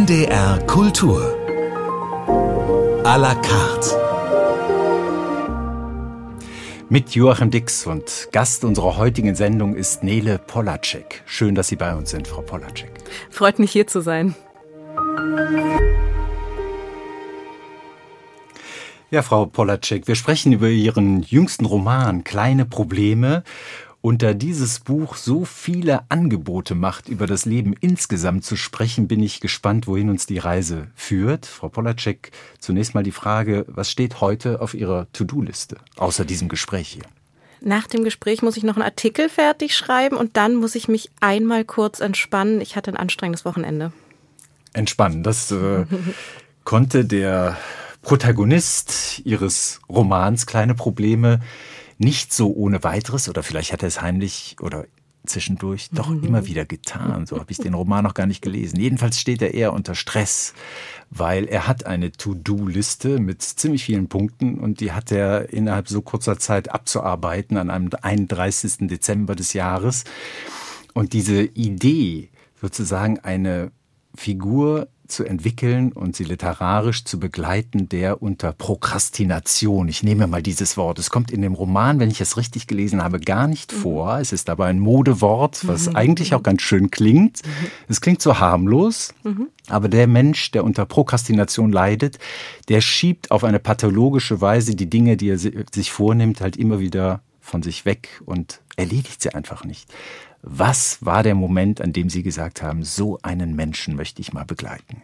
NDR Kultur. A la carte. Mit Joachim Dix und Gast unserer heutigen Sendung ist Nele Polacek. Schön, dass Sie bei uns sind, Frau Polacek. Freut mich hier zu sein. Ja, Frau Polacek, wir sprechen über Ihren jüngsten Roman Kleine Probleme und da dieses Buch so viele Angebote macht, über das Leben insgesamt zu sprechen, bin ich gespannt, wohin uns die Reise führt. Frau Polacek, zunächst mal die Frage, was steht heute auf Ihrer To-Do-Liste, außer diesem Gespräch hier? Nach dem Gespräch muss ich noch einen Artikel fertig schreiben und dann muss ich mich einmal kurz entspannen. Ich hatte ein anstrengendes Wochenende. Entspannen, das äh, konnte der Protagonist Ihres Romans Kleine Probleme nicht so ohne weiteres, oder vielleicht hat er es heimlich oder zwischendurch doch mhm. immer wieder getan. So habe ich den Roman noch gar nicht gelesen. Jedenfalls steht er eher unter Stress, weil er hat eine To-Do-Liste mit ziemlich vielen Punkten und die hat er innerhalb so kurzer Zeit abzuarbeiten an einem 31. Dezember des Jahres. Und diese Idee, sozusagen eine Figur zu entwickeln und sie literarisch zu begleiten, der unter Prokrastination, ich nehme mal dieses Wort, es kommt in dem Roman, wenn ich es richtig gelesen habe, gar nicht mhm. vor. Es ist aber ein Modewort, was mhm. eigentlich auch ganz schön klingt. Mhm. Es klingt so harmlos, mhm. aber der Mensch, der unter Prokrastination leidet, der schiebt auf eine pathologische Weise die Dinge, die er sich vornimmt, halt immer wieder von sich weg und erledigt sie einfach nicht. Was war der Moment, an dem Sie gesagt haben, so einen Menschen möchte ich mal begleiten?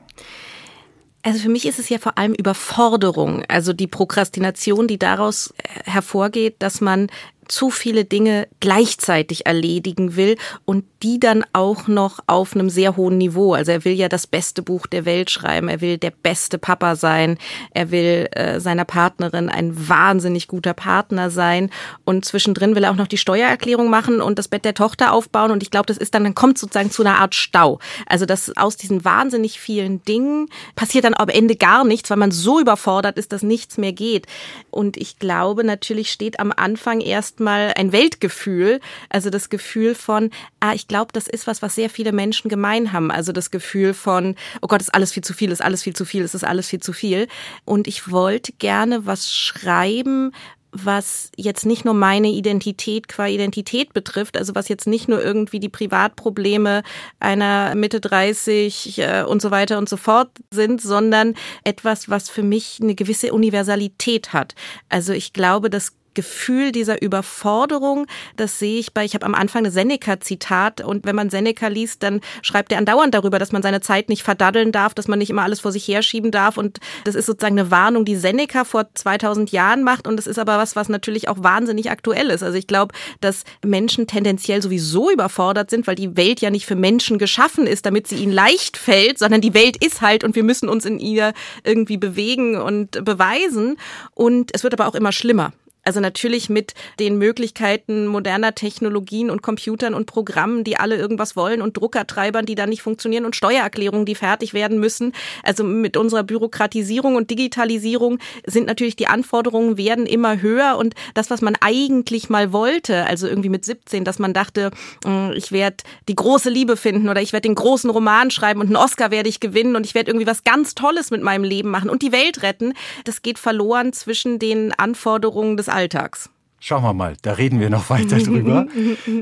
Also für mich ist es ja vor allem Überforderung, also die Prokrastination, die daraus hervorgeht, dass man zu viele Dinge gleichzeitig erledigen will und die dann auch noch auf einem sehr hohen Niveau. Also er will ja das beste Buch der Welt schreiben, er will der beste Papa sein, er will äh, seiner Partnerin ein wahnsinnig guter Partner sein und zwischendrin will er auch noch die Steuererklärung machen und das Bett der Tochter aufbauen und ich glaube, das ist dann, dann kommt sozusagen zu einer Art Stau. Also dass aus diesen wahnsinnig vielen Dingen passiert dann am Ende gar nichts, weil man so überfordert ist, dass nichts mehr geht. Und ich glaube, natürlich steht am Anfang erst erstmal ein Weltgefühl, also das Gefühl von, ah, ich glaube, das ist was, was sehr viele Menschen gemein haben. Also das Gefühl von, oh Gott, ist alles viel zu viel, ist alles viel zu viel, ist das alles viel zu viel. Und ich wollte gerne was schreiben, was jetzt nicht nur meine Identität qua Identität betrifft, also was jetzt nicht nur irgendwie die Privatprobleme einer Mitte 30 äh, und so weiter und so fort sind, sondern etwas, was für mich eine gewisse Universalität hat. Also ich glaube, dass Gefühl dieser Überforderung, das sehe ich bei, ich habe am Anfang eine Seneca-Zitat und wenn man Seneca liest, dann schreibt er andauernd darüber, dass man seine Zeit nicht verdaddeln darf, dass man nicht immer alles vor sich herschieben darf und das ist sozusagen eine Warnung, die Seneca vor 2000 Jahren macht und das ist aber was, was natürlich auch wahnsinnig aktuell ist. Also ich glaube, dass Menschen tendenziell sowieso überfordert sind, weil die Welt ja nicht für Menschen geschaffen ist, damit sie ihnen leicht fällt, sondern die Welt ist halt und wir müssen uns in ihr irgendwie bewegen und beweisen und es wird aber auch immer schlimmer. Also natürlich mit den Möglichkeiten moderner Technologien und Computern und Programmen, die alle irgendwas wollen und Druckertreibern, die dann nicht funktionieren und Steuererklärungen, die fertig werden müssen. Also mit unserer Bürokratisierung und Digitalisierung sind natürlich die Anforderungen werden immer höher und das, was man eigentlich mal wollte, also irgendwie mit 17, dass man dachte, hm, ich werde die große Liebe finden oder ich werde den großen Roman schreiben und einen Oscar werde ich gewinnen und ich werde irgendwie was ganz Tolles mit meinem Leben machen und die Welt retten, das geht verloren zwischen den Anforderungen des Alltags. Schauen wir mal, da reden wir noch weiter drüber.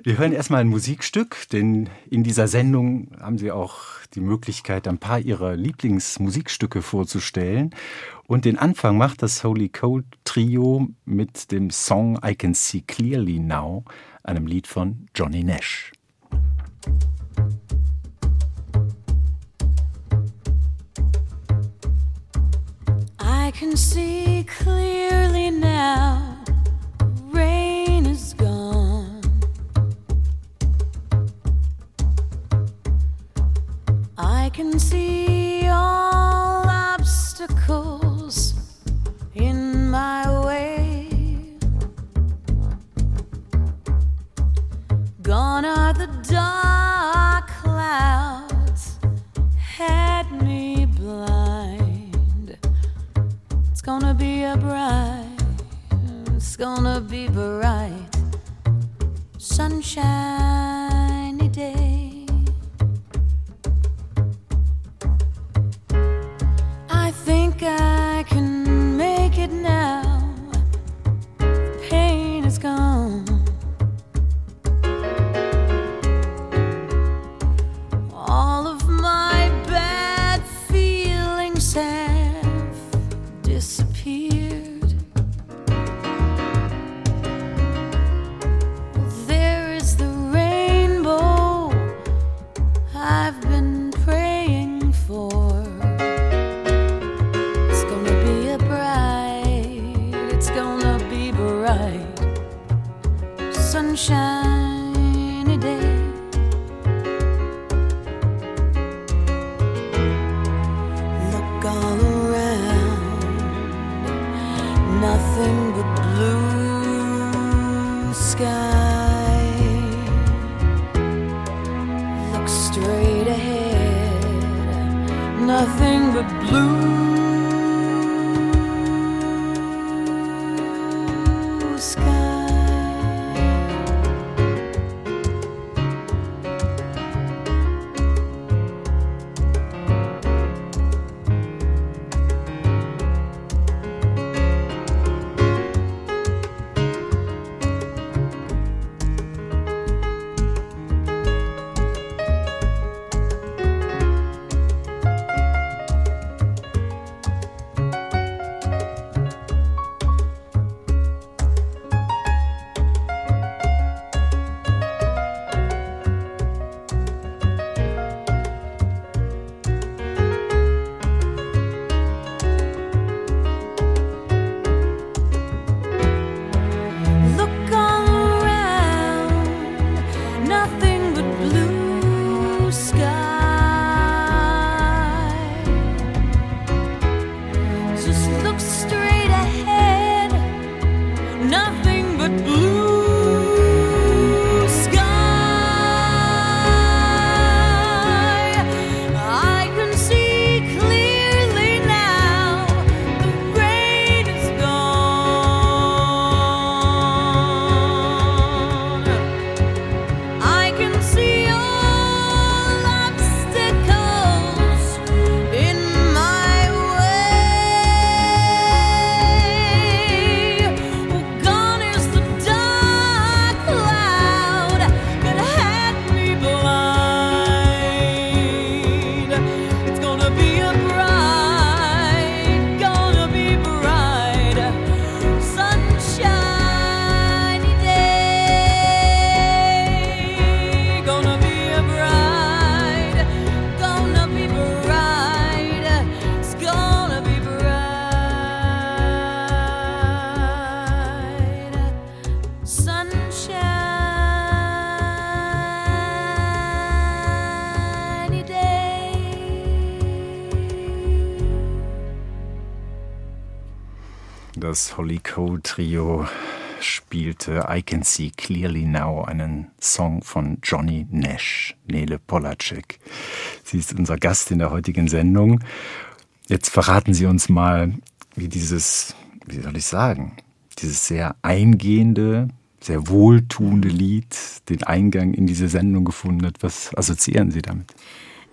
Wir hören erstmal ein Musikstück, denn in dieser Sendung haben Sie auch die Möglichkeit, ein paar Ihrer Lieblingsmusikstücke vorzustellen. Und den Anfang macht das Holy Cold Trio mit dem Song I Can See Clearly Now, einem Lied von Johnny Nash. I can see clearly now. Can see all obstacles in my way. Gone are the dark clouds, had me blind. It's gonna be a bright, it's gonna be bright, sunshiny day. I think I can make it now. Trio spielte I Can See Clearly Now, einen Song von Johnny Nash, Nele Polacek. Sie ist unser Gast in der heutigen Sendung. Jetzt verraten Sie uns mal, wie dieses, wie soll ich sagen, dieses sehr eingehende, sehr wohltuende Lied den Eingang in diese Sendung gefunden hat. Was assoziieren Sie damit?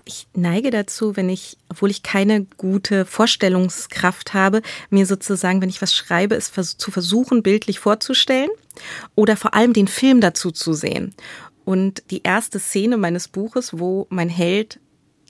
Ich neige dazu, wenn ich, obwohl ich keine gute Vorstellungskraft habe, mir sozusagen, wenn ich was schreibe, es zu versuchen, bildlich vorzustellen oder vor allem den Film dazu zu sehen. Und die erste Szene meines Buches, wo mein Held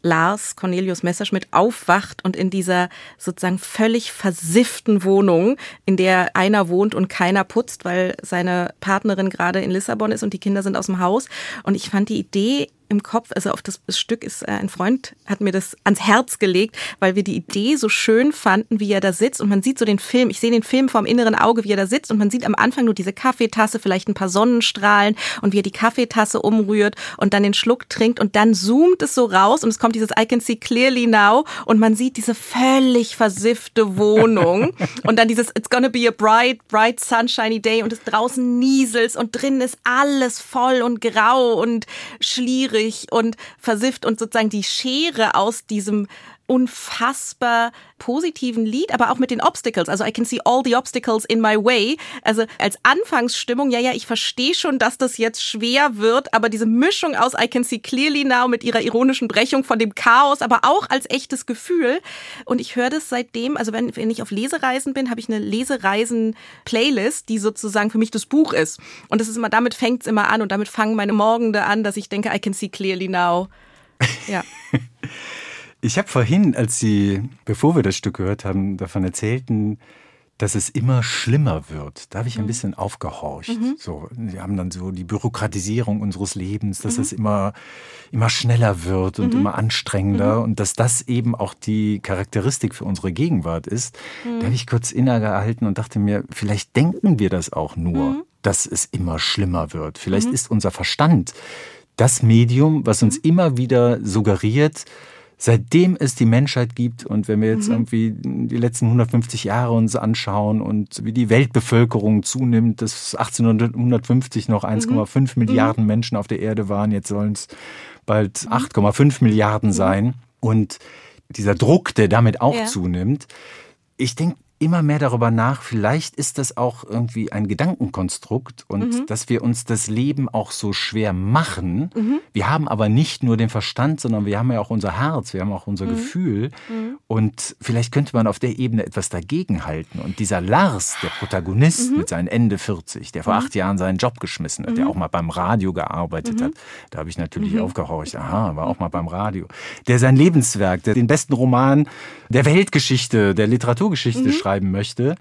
Lars Cornelius Messerschmidt aufwacht und in dieser sozusagen völlig versifften Wohnung, in der einer wohnt und keiner putzt, weil seine Partnerin gerade in Lissabon ist und die Kinder sind aus dem Haus. Und ich fand die Idee im Kopf, also auf das Stück ist äh, ein Freund, hat mir das ans Herz gelegt, weil wir die Idee so schön fanden, wie er da sitzt. Und man sieht so den Film, ich sehe den Film vom inneren Auge, wie er da sitzt. Und man sieht am Anfang nur diese Kaffeetasse, vielleicht ein paar Sonnenstrahlen und wie er die Kaffeetasse umrührt und dann den Schluck trinkt. Und dann zoomt es so raus und es kommt dieses I can see clearly now. Und man sieht diese völlig versiffte Wohnung. Und dann dieses It's gonna be a bright, bright sunshiny day. Und es draußen nieselt und drin ist alles voll und grau und schlierig traurig und versifft und sozusagen die Schere aus diesem unfassbar positiven Lied, aber auch mit den Obstacles. Also I can see all the obstacles in my way. Also als Anfangsstimmung, ja, ja, ich verstehe schon, dass das jetzt schwer wird, aber diese Mischung aus I can see clearly now mit ihrer ironischen Brechung von dem Chaos, aber auch als echtes Gefühl. Und ich höre das seitdem, also wenn, wenn ich auf Lesereisen bin, habe ich eine Lesereisen-Playlist, die sozusagen für mich das Buch ist. Und das ist immer, damit fängt es immer an und damit fangen meine Morgende an, dass ich denke, I can see clearly now. Ja. Ich habe vorhin, als Sie, bevor wir das Stück gehört haben, davon erzählten, dass es immer schlimmer wird. Da habe ich ein mhm. bisschen aufgehorcht. Mhm. So, wir haben dann so die Bürokratisierung unseres Lebens, dass mhm. es immer, immer schneller wird und mhm. immer anstrengender mhm. und dass das eben auch die Charakteristik für unsere Gegenwart ist. Da habe mhm. ich kurz innegehalten und dachte mir, vielleicht denken wir das auch nur, dass es immer schlimmer wird. Vielleicht ist unser Verstand das Medium, was uns immer wieder suggeriert, seitdem es die Menschheit gibt und wenn wir jetzt mhm. irgendwie die letzten 150 Jahre uns anschauen und wie die Weltbevölkerung zunimmt, dass 1850 noch 1,5 mhm. Milliarden Menschen auf der Erde waren, jetzt sollen es bald 8,5 Milliarden sein. Und dieser Druck, der damit auch Ja. zunimmt, ich denke immer mehr darüber nach, vielleicht ist das auch irgendwie ein Gedankenkonstrukt und Mhm. dass wir uns das Leben auch so schwer machen. Wir haben aber nicht nur den Verstand, sondern wir haben ja auch unser Herz, wir haben auch Mhm. unser Gefühl und vielleicht könnte man auf der Ebene etwas dagegenhalten. Und dieser Lars, der Protagonist Mhm. mit seinen Ende 40, der vor acht Jahren seinen Job geschmissen hat, der auch mal beim Radio gearbeitet Mhm. hat, da habe ich natürlich aufgehorcht, aha, war auch mal beim Radio, der sein Lebenswerk, der den besten Roman der Weltgeschichte, der Literaturgeschichte Mhm. Schreiben möchte,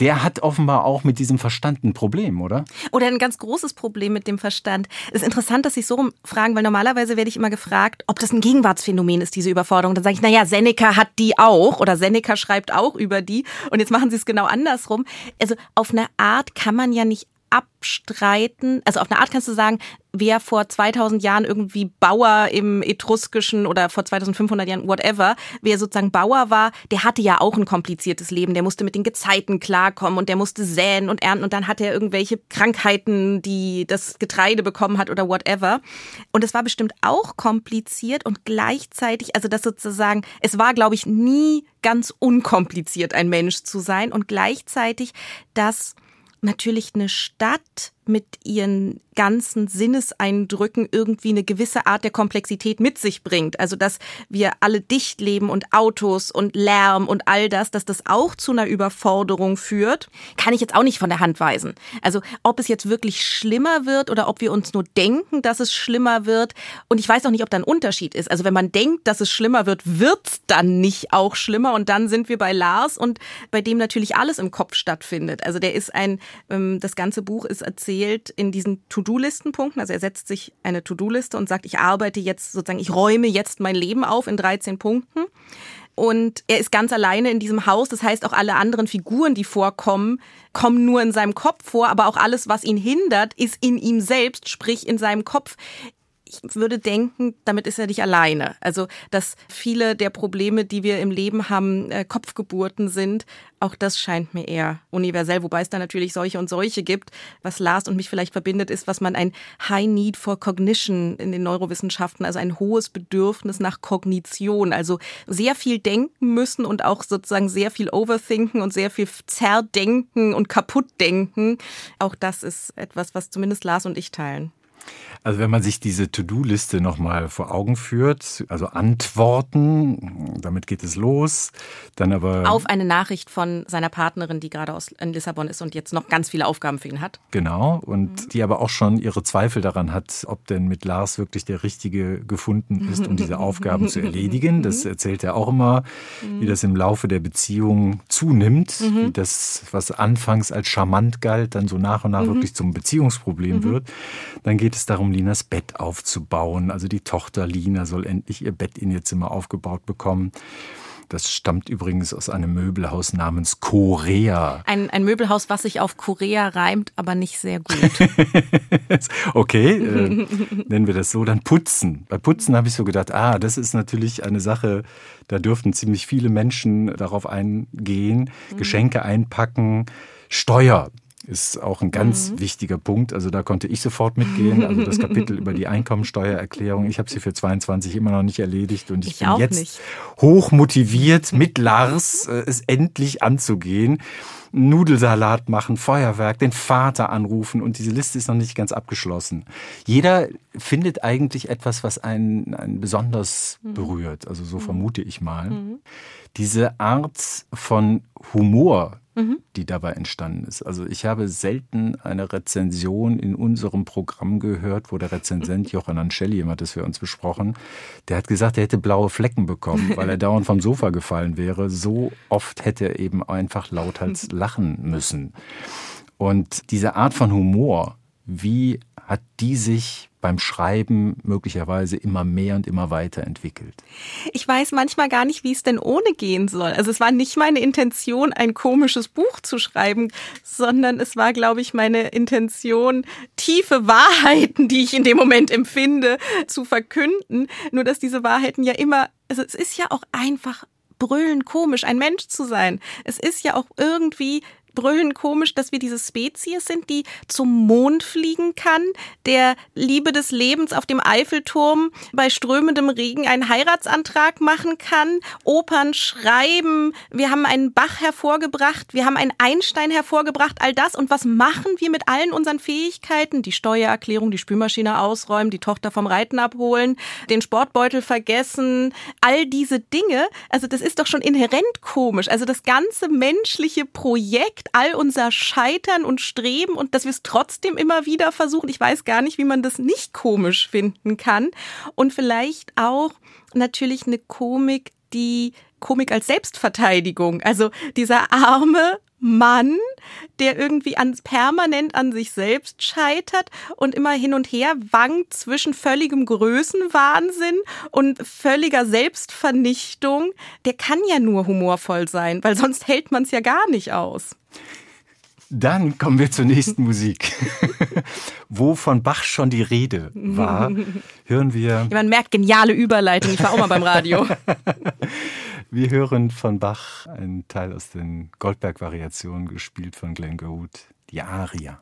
der hat offenbar auch mit diesem Verstand ein Problem, oder? Oder ein ganz großes Problem mit dem Verstand. Es ist interessant, dass Sie so rumfragen, weil normalerweise werde ich immer gefragt, ob das ein Gegenwartsphänomen ist, diese Überforderung. Dann sage ich, naja, Seneca hat die auch oder Seneca schreibt auch über die. Und jetzt machen Sie es genau andersrum. Also auf eine Art kann man ja nicht abstreiten. Also auf eine Art kannst du sagen, wer vor 2000 Jahren irgendwie Bauer im Etruskischen oder vor 2500 Jahren, whatever, wer sozusagen Bauer war, der hatte ja auch ein kompliziertes Leben. Der musste mit den Gezeiten klarkommen und der musste säen und ernten und dann hat er irgendwelche Krankheiten, die das Getreide bekommen hat oder whatever. Und es war bestimmt auch kompliziert und gleichzeitig, also das sozusagen, es war, glaube ich, nie ganz unkompliziert, ein Mensch zu sein und gleichzeitig, dass natürlich eine Stadt mit ihren ganzen Sinneseindrücken irgendwie eine gewisse Art der Komplexität mit sich bringt. Also dass wir alle dicht leben und Autos und Lärm und all das, dass das auch zu einer Überforderung führt, kann ich jetzt auch nicht von der Hand weisen. Also ob es jetzt wirklich schlimmer wird oder ob wir uns nur denken, dass es schlimmer wird. Und ich weiß auch nicht, ob da ein Unterschied ist. Also wenn man denkt, dass es schlimmer wird, wird's dann nicht auch schlimmer. Und dann sind wir bei Lars und bei dem natürlich alles im Kopf stattfindet. Also der ist ein, ähm, das ganze Buch ist erzählt in diesen To-Do-Listen-Punkten. Also er setzt sich eine To-Do-Liste und sagt, ich arbeite jetzt sozusagen, ich räume jetzt mein Leben auf in 13 Punkten. Und er ist ganz alleine in diesem Haus. Das heißt, auch alle anderen Figuren, die vorkommen, kommen nur in seinem Kopf vor. Aber auch alles, was ihn hindert, ist in ihm selbst, sprich in seinem Kopf. Ich würde denken, damit ist er nicht alleine. Also, dass viele der Probleme, die wir im Leben haben, äh, Kopfgeburten sind, auch das scheint mir eher universell, wobei es da natürlich solche und solche gibt. Was Lars und mich vielleicht verbindet, ist, was man ein High Need for Cognition in den Neurowissenschaften, also ein hohes Bedürfnis nach Kognition, also sehr viel denken müssen und auch sozusagen sehr viel overthinken und sehr viel zerdenken und kaputtdenken. Auch das ist etwas, was zumindest Lars und ich teilen. Also wenn man sich diese To-Do-Liste nochmal vor Augen führt, also Antworten, damit geht es los, dann aber Auf eine Nachricht von seiner Partnerin, die gerade aus in Lissabon ist und jetzt noch ganz viele Aufgaben für ihn hat. genau und die aber auch schon ihre Zweifel daran hat, ob denn mit Lars wirklich der Richtige gefunden ist, um diese Aufgaben zu erledigen. Das erzählt er auch immer, wie das im Laufe der Beziehung zunimmt, wie das, was anfangs als charmant galt, dann so nach und nach wirklich zum Beziehungsproblem wird. Dann geht es darum, Linas Bett aufzubauen. Also die Tochter Lina soll endlich ihr Bett in ihr Zimmer aufgebaut bekommen. Das stammt übrigens aus einem Möbelhaus namens Korea. Ein, ein Möbelhaus, was sich auf Korea reimt, aber nicht sehr gut. Okay, äh, nennen wir das so. Dann Putzen. Bei Putzen habe ich so gedacht, ah, das ist natürlich eine Sache, da dürften ziemlich viele Menschen darauf eingehen. Geschenke einpacken, Steuer. Ist auch ein ganz wichtiger Punkt. Also da konnte ich sofort mitgehen. Also das Kapitel über die Einkommensteuererklärung. Ich habe sie für 22 immer noch nicht erledigt und ich, Ich bin jetzt nicht. hoch motiviert mit Lars äh, es endlich anzugehen. Nudelsalat machen, Feuerwerk, den Vater anrufen und diese Liste ist noch nicht ganz abgeschlossen. Jeder findet eigentlich etwas, was einen, einen besonders berührt. Also so vermute ich mal. Diese Art von Humor, die dabei entstanden ist. Also ich habe selten eine Rezension in unserem Programm gehört, wo der Rezensent Jochen Ancelli, jemand das für uns besprochen, der hat gesagt, er hätte blaue Flecken bekommen, weil er dauernd vom Sofa gefallen wäre. So oft hätte er eben einfach lauthals lachen müssen. Und diese Art von Humor, wie hat die sich beim Schreiben möglicherweise immer mehr und immer weiter entwickelt? Ich weiß manchmal gar nicht, wie es denn ohne gehen soll. Also es war nicht meine Intention, ein komisches Buch zu schreiben, sondern es war, glaube ich, meine Intention, tiefe Wahrheiten, die ich in dem Moment empfinde, zu verkünden. Nur dass diese Wahrheiten ja immer, also es ist ja auch einfach brüllend komisch, ein Mensch zu sein. Es ist ja auch irgendwie brüllend komisch, dass wir diese Spezies sind, die zum Mond fliegen kann, der Liebe des Lebens auf dem Eiffelturm bei strömendem Regen einen Heiratsantrag machen kann, Opern schreiben, wir haben einen Bach hervorgebracht, wir haben einen Einstein hervorgebracht, all das. Und was machen wir mit allen unseren Fähigkeiten? Die Steuererklärung, die Spülmaschine ausräumen, die Tochter vom Reiten abholen, den Sportbeutel vergessen, all diese Dinge. Also das ist doch schon inhärent komisch. Also das ganze menschliche Projekt all unser Scheitern und Streben und dass wir es trotzdem immer wieder versuchen. Ich weiß gar nicht, wie man das nicht komisch finden kann. Und vielleicht auch natürlich eine Komik, die Komik als Selbstverteidigung. Also dieser arme Mann, der irgendwie an, permanent an sich selbst scheitert und immer hin und her wankt zwischen völligem Größenwahnsinn und völliger Selbstvernichtung, der kann ja nur humorvoll sein, weil sonst hält man es ja gar nicht aus. Dann kommen wir zur nächsten Musik. Wo von Bach schon die Rede war, hören wir. Ja, man merkt geniale Überleitung. Ich war auch mal beim Radio. wir hören von Bach einen Teil aus den Goldberg-Variationen, gespielt von Glenn Gould, die Aria.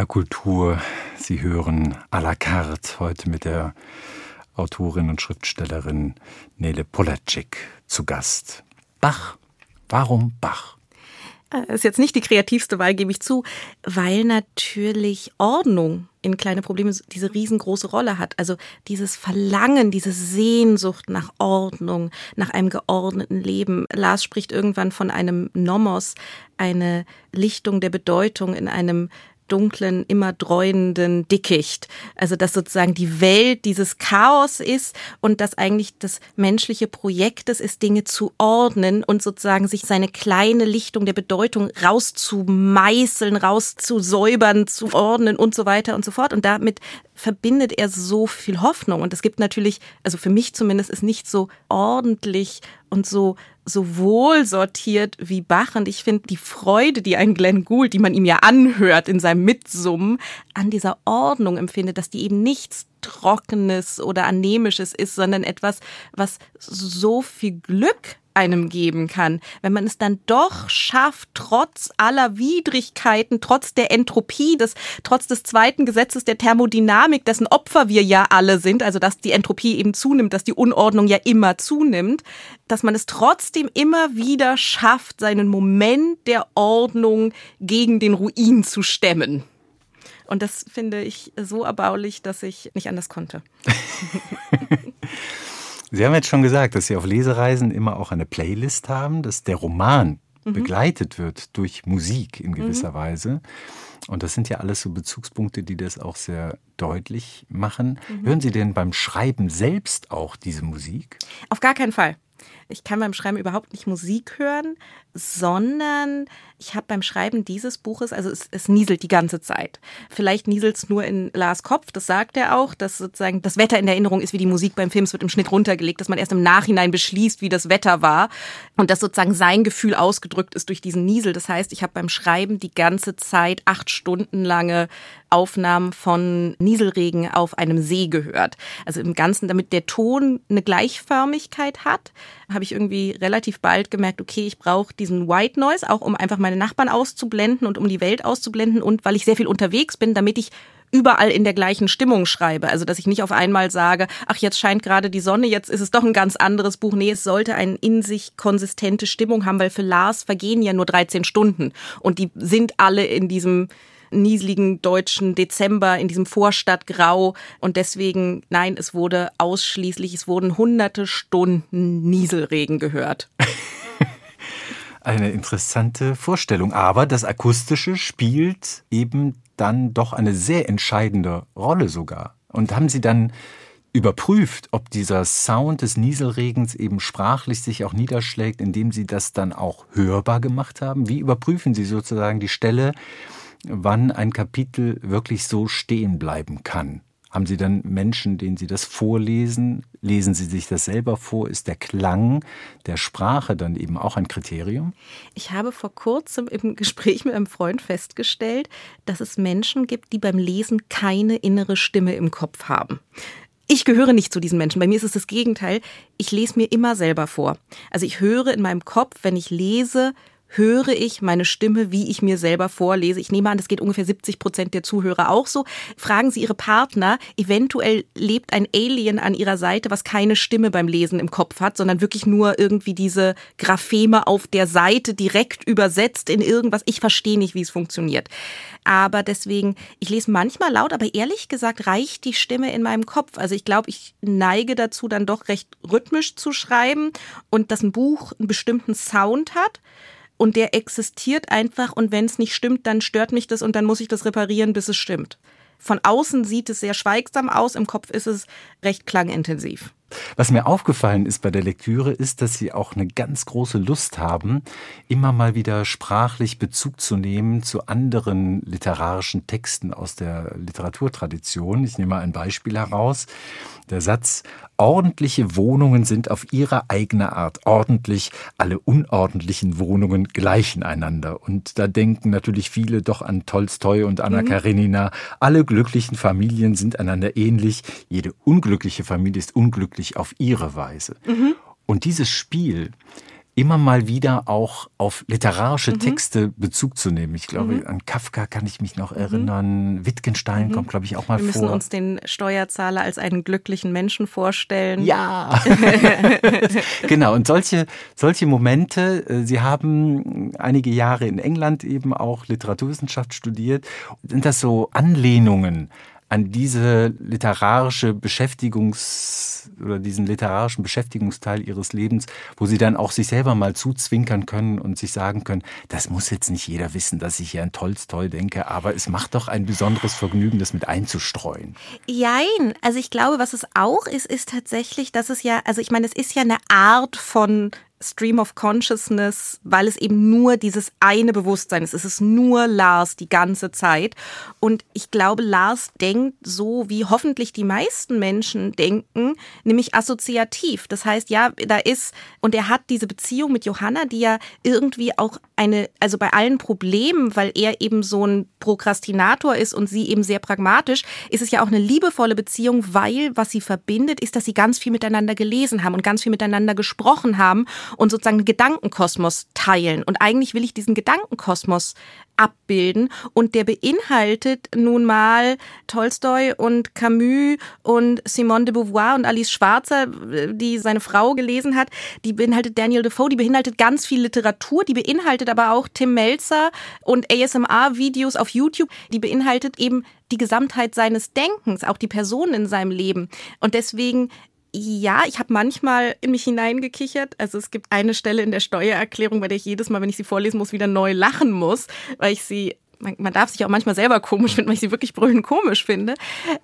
NDR Kultur. Sie hören à la carte heute mit der Autorin und Schriftstellerin Nele Polacek zu Gast. Bach. Warum Bach? Äh, ist jetzt nicht die kreativste Wahl, gebe ich zu, weil natürlich Ordnung in kleine Probleme diese riesengroße Rolle hat. Also dieses Verlangen, diese Sehnsucht nach Ordnung, nach einem geordneten Leben. Lars spricht irgendwann von einem Nomos, eine Lichtung der Bedeutung in einem dunklen, immer dreuenden Dickicht. Also dass sozusagen die Welt dieses Chaos ist und dass eigentlich das menschliche Projekt es ist, Dinge zu ordnen und sozusagen sich seine kleine Lichtung der Bedeutung rauszumeißeln, rauszusäubern, zu ordnen und so weiter und so fort. Und damit verbindet er so viel Hoffnung. Und es gibt natürlich, also für mich zumindest, ist nicht so ordentlich und so so wohl sortiert wie Bach. Und ich finde die Freude, die ein Glenn Gould, die man ihm ja anhört in seinem Mitsummen, an dieser Ordnung empfindet, dass die eben nichts Trockenes oder Anemisches ist, sondern etwas, was so viel Glück einem geben kann, wenn man es dann doch schafft, trotz aller Widrigkeiten, trotz der Entropie, des, trotz des zweiten Gesetzes der Thermodynamik, dessen Opfer wir ja alle sind, also dass die Entropie eben zunimmt, dass die Unordnung ja immer zunimmt, dass man es trotzdem immer wieder schafft, seinen Moment der Ordnung gegen den Ruin zu stemmen. Und das finde ich so erbaulich, dass ich nicht anders konnte. Sie haben jetzt schon gesagt, dass Sie auf Lesereisen immer auch eine Playlist haben, dass der Roman mhm. begleitet wird durch Musik in gewisser mhm. Weise. Und das sind ja alles so Bezugspunkte, die das auch sehr deutlich machen. Mhm. Hören Sie denn beim Schreiben selbst auch diese Musik? Auf gar keinen Fall. Ich kann beim Schreiben überhaupt nicht Musik hören, sondern ich habe beim Schreiben dieses Buches, also es, es nieselt die ganze Zeit. Vielleicht nieselt es nur in Lars Kopf, das sagt er auch, dass sozusagen das Wetter in der Erinnerung ist wie die Musik beim Film, es wird im Schnitt runtergelegt, dass man erst im Nachhinein beschließt, wie das Wetter war und dass sozusagen sein Gefühl ausgedrückt ist durch diesen Niesel. Das heißt, ich habe beim Schreiben die ganze Zeit acht Stunden lange Aufnahmen von Nieselregen auf einem See gehört. Also im Ganzen, damit der Ton eine Gleichförmigkeit hat, habe ich irgendwie relativ bald gemerkt, okay, ich brauche diesen White Noise, auch um einfach meine Nachbarn auszublenden und um die Welt auszublenden und weil ich sehr viel unterwegs bin, damit ich überall in der gleichen Stimmung schreibe. Also, dass ich nicht auf einmal sage, ach, jetzt scheint gerade die Sonne, jetzt ist es doch ein ganz anderes Buch. Nee, es sollte eine in sich konsistente Stimmung haben, weil für Lars vergehen ja nur 13 Stunden und die sind alle in diesem nieseligen deutschen Dezember in diesem Vorstadtgrau. Und deswegen, nein, es wurde ausschließlich, es wurden hunderte Stunden Nieselregen gehört. Eine interessante Vorstellung. Aber das Akustische spielt eben dann doch eine sehr entscheidende Rolle sogar. Und haben Sie dann überprüft, ob dieser Sound des Nieselregens eben sprachlich sich auch niederschlägt, indem Sie das dann auch hörbar gemacht haben? Wie überprüfen Sie sozusagen die Stelle, wann ein Kapitel wirklich so stehen bleiben kann. Haben Sie dann Menschen, denen Sie das vorlesen? Lesen Sie sich das selber vor? Ist der Klang der Sprache dann eben auch ein Kriterium? Ich habe vor kurzem im Gespräch mit einem Freund festgestellt, dass es Menschen gibt, die beim Lesen keine innere Stimme im Kopf haben. Ich gehöre nicht zu diesen Menschen. Bei mir ist es das Gegenteil. Ich lese mir immer selber vor. Also ich höre in meinem Kopf, wenn ich lese, höre ich meine Stimme, wie ich mir selber vorlese. Ich nehme an, das geht ungefähr 70 Prozent der Zuhörer auch so. Fragen Sie Ihre Partner, eventuell lebt ein Alien an Ihrer Seite, was keine Stimme beim Lesen im Kopf hat, sondern wirklich nur irgendwie diese Grapheme auf der Seite direkt übersetzt in irgendwas. Ich verstehe nicht, wie es funktioniert. Aber deswegen, ich lese manchmal laut, aber ehrlich gesagt reicht die Stimme in meinem Kopf. Also ich glaube, ich neige dazu, dann doch recht rhythmisch zu schreiben und dass ein Buch einen bestimmten Sound hat und der existiert einfach und wenn es nicht stimmt, dann stört mich das und dann muss ich das reparieren, bis es stimmt. Von außen sieht es sehr schweigsam aus, im Kopf ist es recht klangintensiv. Was mir aufgefallen ist bei der Lektüre, ist, dass Sie auch eine ganz große Lust haben, immer mal wieder sprachlich Bezug zu nehmen zu anderen literarischen Texten aus der Literaturtradition. Ich nehme mal ein Beispiel heraus. Der Satz, ordentliche Wohnungen sind auf ihre eigene Art ordentlich, alle unordentlichen Wohnungen gleichen einander. Und da denken natürlich viele doch an Tolstoi und Anna mhm. Karenina. Alle glücklichen Familien sind einander ähnlich, jede unglückliche Familie ist unglücklich auf ihre Weise. Mhm. Und dieses Spiel immer mal wieder auch auf literarische mhm. Texte Bezug zu nehmen. Ich glaube, mhm. an Kafka kann ich mich noch mhm. erinnern. Wittgenstein mhm. kommt, glaube ich, auch mal vor. Wir müssen vor. uns den Steuerzahler als einen glücklichen Menschen vorstellen. Ja, genau. Und solche, solche Momente, äh, Sie haben einige Jahre in England eben auch Literaturwissenschaft studiert. Sind das so Anlehnungen an diese literarische Beschäftigungs oder diesen literarischen Beschäftigungsteil ihres Lebens, wo sie dann auch sich selber mal zuzwinkern können und sich sagen können, das muss jetzt nicht jeder wissen, dass ich hier an Tolstoi denke, aber es macht doch ein besonderes Vergnügen, das mit einzustreuen. Jein, also ich glaube, was es auch ist, ist tatsächlich, dass es ja, also ich meine, es ist ja eine Art von Stream of Consciousness, weil es eben nur dieses eine Bewusstsein ist. Es ist nur Lars die ganze Zeit. Und ich glaube, Lars denkt so, wie hoffentlich die meisten Menschen denken, nämlich assoziativ. Das heißt, ja, da ist, und er hat diese Beziehung mit Johanna, die ja irgendwie auch eine, also bei allen Problemen, weil er eben so ein Prokrastinator ist und sie eben sehr pragmatisch, ist es ja auch eine liebevolle Beziehung, weil was sie verbindet, ist, dass sie ganz viel miteinander gelesen haben und ganz viel miteinander gesprochen haben und sozusagen einen Gedankenkosmos teilen. Und eigentlich will ich diesen Gedankenkosmos abbilden und der beinhaltet nun mal Tolstoi und Camus und Simone de Beauvoir und Alice Schwarzer, die seine Frau gelesen hat, die beinhaltet Daniel Defoe, die beinhaltet ganz viel Literatur, die beinhaltet aber auch Tim Melzer und ASMR-Videos auf YouTube, die beinhaltet eben die Gesamtheit seines Denkens, auch die Personen in seinem Leben. Und deswegen ja, ich habe manchmal in mich hineingekichert. Also es gibt eine Stelle in der Steuererklärung, bei der ich jedes Mal, wenn ich sie vorlesen muss, wieder neu lachen muss, weil ich sie man, man darf sich auch manchmal selber komisch finden, weil ich sie wirklich brüllend komisch finde.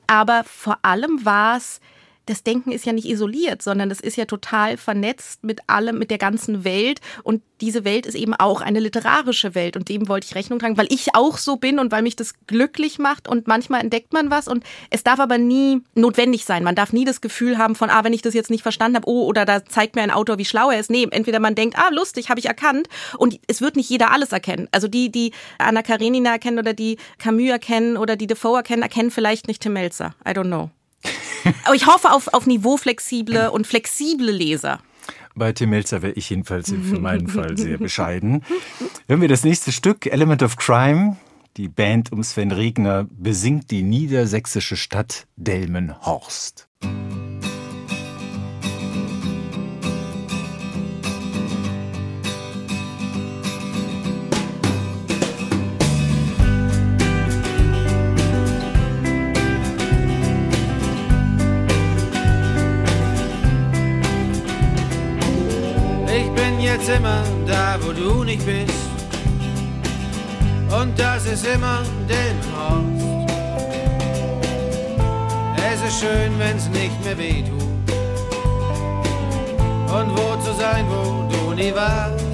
Aber vor allem war es das Denken ist ja nicht isoliert, sondern das ist ja total vernetzt mit allem, mit der ganzen Welt. Und diese Welt ist eben auch eine literarische Welt. Und dem wollte ich Rechnung tragen, weil ich auch so bin und weil mich das glücklich macht. Und manchmal entdeckt man was. Und es darf aber nie notwendig sein. Man darf nie das Gefühl haben von, ah, wenn ich das jetzt nicht verstanden habe, oh, oder da zeigt mir ein Autor, wie schlau er ist. Nee, entweder man denkt, ah, lustig, habe ich erkannt. Und es wird nicht jeder alles erkennen. Also die, die Anna Karenina erkennen oder die Camus erkennen oder die Defoe erkennen, erkennen vielleicht nicht Tim Melzer. I don't know. Aber ich hoffe auf, auf niveauflexible und flexible Leser. Bei Tim Melzer wäre ich jedenfalls für meinen Fall sehr bescheiden. Hören wir das nächste Stück, Element of Crime. Die Band um Sven Regner besingt die niedersächsische Stadt Delmenhorst. Jetzt immer da, wo du nicht bist. Und das ist immer Delmenhorst. Es ist schön, wenn's nicht mehr weh tut. Und wo zu sein, wo du nie warst.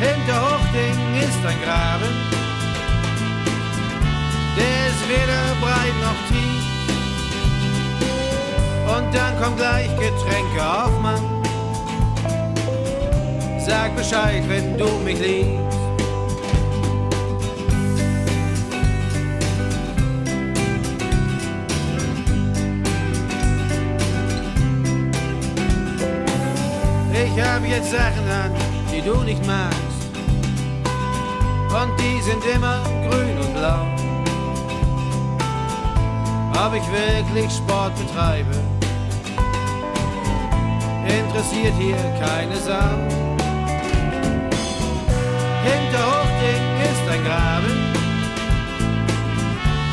Hinter Hochding ist ein Graben. Der ist weder breit noch tief. Und dann kommt gleich Getränke auf Mann. Sag Bescheid, wenn du mich liebst. Ich hab jetzt Sachen an, die du nicht magst. Und die sind immer grün und blau. Ob ich wirklich Sport betreibe, interessiert hier keine Sau. Hinter Hochding ist ein Graben,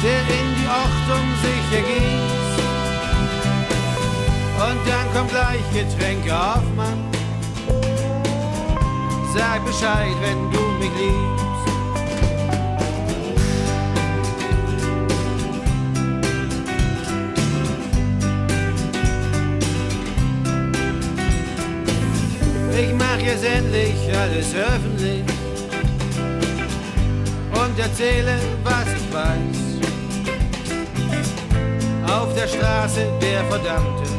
der in die Ochtung sich ergießt. Und dann kommt gleich Getränke auf, Mann. Sag Bescheid, wenn du mich liebst. Ich mach jetzt endlich alles öffentlich und erzähle, was ich weiß. Auf der Straße der Verdammten,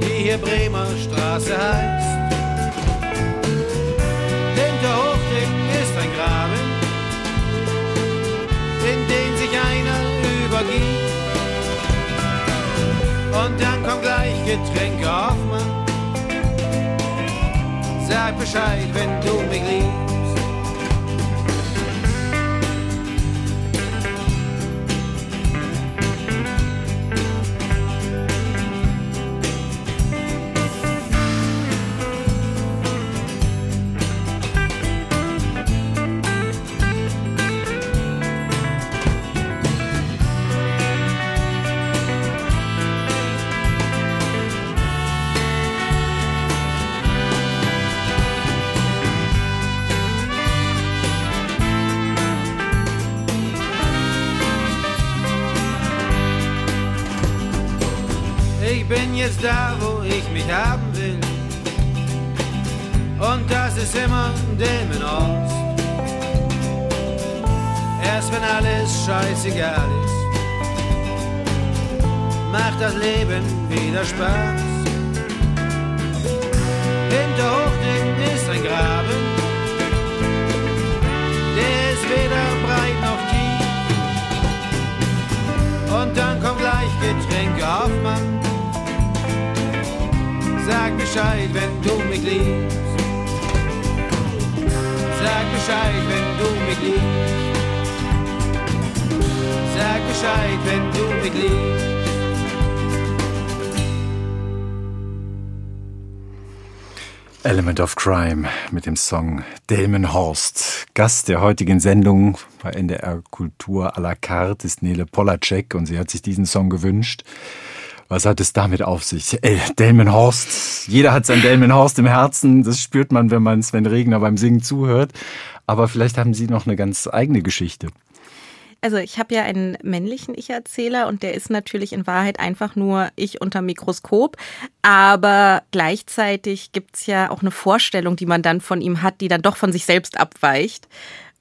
die hier Bremer Straße heißt. Hinter Hochding ist ein Graben, in den sich einer übergibt. Und dann kommt gleich Getränke auf, Mann. Sag Bescheid, wenn du mich liebst. Ich bin jetzt da, wo ich mich haben will. Und das ist immer Delmenhorst. Erst wenn alles scheißegal ist, macht das Leben wieder Spaß. Hinter Hochding ist ein Graben, der ist weder breit noch tief. Und dann kommt gleich Getränke Hoffmann. Sag Bescheid, wenn du mich liebst. Sag Bescheid, wenn du mich liebst. Sag Bescheid, wenn du mich liebst. Element of Crime mit dem Song Delmenhorst. Gast der heutigen Sendung bei NDR Kultur à la carte ist Nele Polacek und sie hat sich diesen Song gewünscht. Was hat es damit auf sich? Ey, Delmenhorst. Jeder hat sein Delmenhorst im Herzen. Das spürt man, wenn man Sven Regner beim Singen zuhört. Aber vielleicht haben Sie noch eine ganz eigene Geschichte. Also ich habe ja einen männlichen Ich-Erzähler und der ist natürlich in Wahrheit einfach nur ich unter Mikroskop. Aber gleichzeitig gibt's ja auch eine Vorstellung, die man dann von ihm hat, die dann doch von sich selbst abweicht.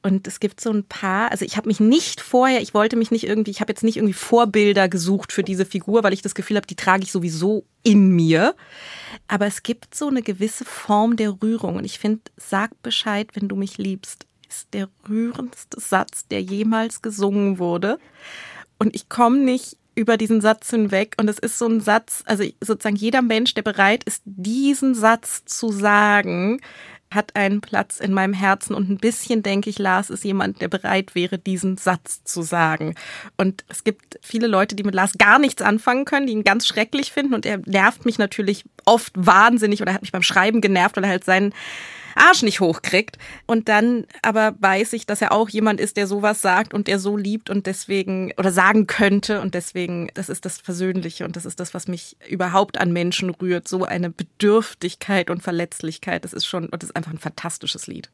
Und es gibt so ein paar, also ich habe mich nicht vorher, ich wollte mich nicht irgendwie, ich habe jetzt nicht irgendwie Vorbilder gesucht für diese Figur, weil ich das Gefühl habe, die trage ich sowieso in mir. Aber es gibt so eine gewisse Form der Rührung. Und ich finde, sag Bescheid, wenn du mich liebst ist der rührendste Satz, der jemals gesungen wurde. Und ich komme nicht über diesen Satz hinweg. Und es ist so ein Satz, also sozusagen jeder Mensch, der bereit ist, diesen Satz zu sagen, hat einen Platz in meinem Herzen und ein bisschen denke ich, Lars ist jemand, der bereit wäre, diesen Satz zu sagen. Und es gibt viele Leute, die mit Lars gar nichts anfangen können, die ihn ganz schrecklich finden und er nervt mich natürlich oft wahnsinnig oder hat mich beim Schreiben genervt, weil er halt seinen Arsch nicht hochkriegt. Und dann aber weiß ich, dass er auch jemand ist, der sowas sagt und der so liebt und deswegen oder sagen könnte. Und deswegen, das ist das Versöhnliche und das ist das, was mich überhaupt an Menschen rührt. So eine Bedürftigkeit und Verletzlichkeit. Das ist schon, und das ist einfach ein fantastisches Lied.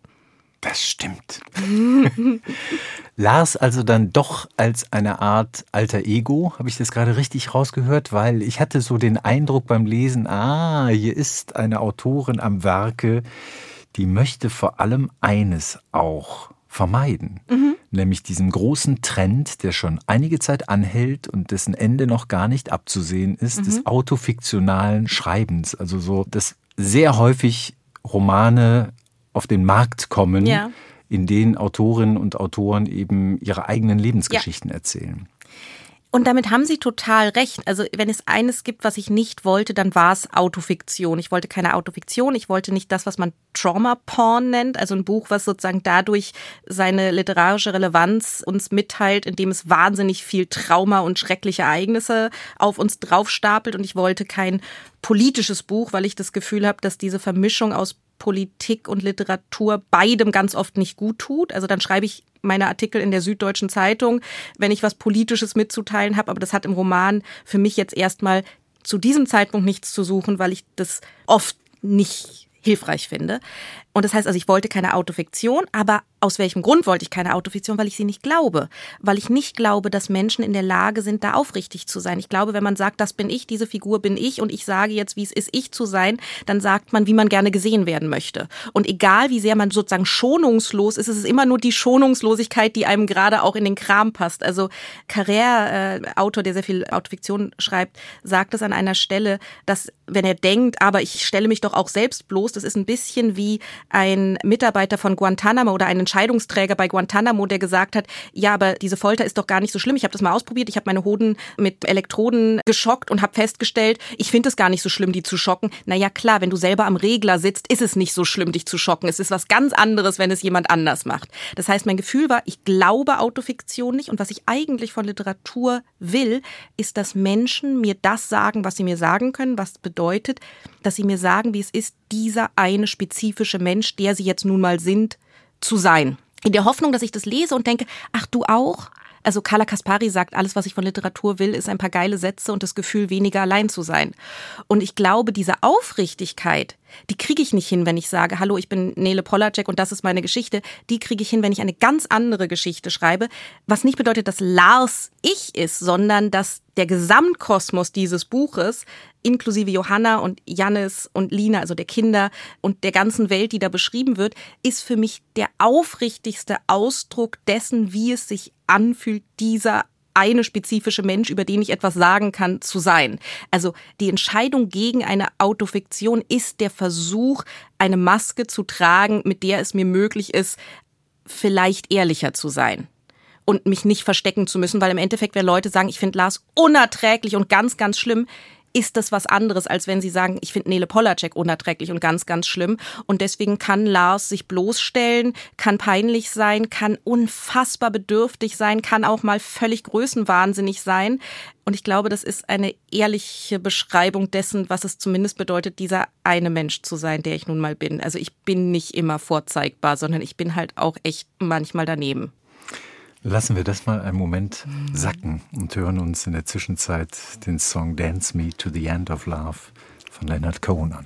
Das stimmt. Lars also dann doch als eine Art alter Ego, habe ich das gerade richtig rausgehört, weil ich hatte so den Eindruck beim Lesen, ah, hier ist eine Autorin am Werke, die möchte vor allem eines auch vermeiden, mhm. nämlich diesen großen Trend, der schon einige Zeit anhält und dessen Ende noch gar nicht abzusehen ist, mhm. des autofiktionalen Schreibens. Also so, dass sehr häufig Romane auf den Markt kommen, ja. in denen Autorinnen und Autoren eben ihre eigenen Lebensgeschichten ja. erzählen. Und damit haben Sie total recht. Also wenn es eines gibt, was ich nicht wollte, dann war es Autofiktion. Ich wollte keine Autofiktion. Ich wollte nicht das, was man Trauma-Porn nennt. Also ein Buch, was sozusagen dadurch seine literarische Relevanz uns mitteilt, indem es wahnsinnig viel Trauma und schreckliche Ereignisse auf uns draufstapelt. Und ich wollte kein politisches Buch, weil ich das Gefühl habe, dass diese Vermischung aus Politik und Literatur beidem ganz oft nicht gut tut. Also dann schreibe ich meine Artikel in der Süddeutschen Zeitung, wenn ich was Politisches mitzuteilen habe, aber das hat im Roman für mich jetzt erstmal zu diesem Zeitpunkt nichts zu suchen, weil ich das oft nicht hilfreich finde. Und das heißt also, ich wollte keine Autofiktion, aber aus welchem Grund wollte ich keine Autofiktion? Weil ich sie nicht glaube. Weil ich nicht glaube, dass Menschen in der Lage sind, da aufrichtig zu sein. Ich glaube, wenn man sagt, das bin ich, diese Figur bin ich und ich sage jetzt, wie es ist, ich zu sein, dann sagt man, wie man gerne gesehen werden möchte. Und egal, wie sehr man sozusagen schonungslos ist, ist es immer nur die Schonungslosigkeit, die einem gerade auch in den Kram passt. Also Carrère, äh, Autor, der sehr viel Autofiktion schreibt, sagt es an einer Stelle, dass wenn er denkt, aber ich stelle mich doch auch selbst bloß, das ist ein bisschen wie ein Mitarbeiter von Guantanamo oder ein Entscheidungsträger bei Guantanamo, der gesagt hat, ja, aber diese Folter ist doch gar nicht so schlimm. Ich habe das mal ausprobiert. Ich habe meine Hoden mit Elektroden geschockt und habe festgestellt, ich finde es gar nicht so schlimm, die zu schocken. Naja, klar, wenn du selber am Regler sitzt, ist es nicht so schlimm, dich zu schocken. Es ist was ganz anderes, wenn es jemand anders macht. Das heißt, mein Gefühl war, ich glaube Autofiktion nicht und was ich eigentlich von Literatur will, ist, dass Menschen mir das sagen, was sie mir sagen können, was bedeutet, dass sie mir sagen, wie es ist, dieser eine spezifische Mensch, der sie jetzt nun mal sind, zu sein. In der Hoffnung, dass ich das lese und denke, ach du auch? Also Carla Kaspari sagt, alles, was ich von Literatur will, ist ein paar geile Sätze und das Gefühl, weniger allein zu sein. Und ich glaube, diese Aufrichtigkeit, Die kriege ich nicht hin, wenn ich sage, hallo, ich bin Nele Polacek und das ist meine Geschichte. Die kriege ich hin, wenn ich eine ganz andere Geschichte schreibe. Was nicht bedeutet, dass Lars ich ist, sondern dass der Gesamtkosmos dieses Buches, inklusive Johanna und Jannis und Lina, also der Kinder und der ganzen Welt, die da beschrieben wird, ist für mich der aufrichtigste Ausdruck dessen, wie es sich anfühlt, dieser eine spezifische Mensch, über den ich etwas sagen kann, zu sein. Also die Entscheidung gegen eine Autofiktion ist der Versuch, eine Maske zu tragen, mit der es mir möglich ist, vielleicht ehrlicher zu sein und mich nicht verstecken zu müssen, weil im Endeffekt, wenn Leute sagen, ich finde Lars unerträglich und ganz, ganz schlimm, ist das was anderes, als wenn sie sagen, ich finde Nele Polacek unerträglich und ganz, ganz schlimm. Und deswegen kann Lars sich bloßstellen, kann peinlich sein, kann unfassbar bedürftig sein, kann auch mal völlig größenwahnsinnig sein. Und ich glaube, das ist eine ehrliche Beschreibung dessen, was es zumindest bedeutet, dieser eine Mensch zu sein, der ich nun mal bin. Also ich bin nicht immer vorzeigbar, sondern ich bin halt auch echt manchmal daneben. Lassen wir das mal einen Moment sacken und hören uns in der Zwischenzeit den Song Dance Me to the End of Love von Leonard Cohen an.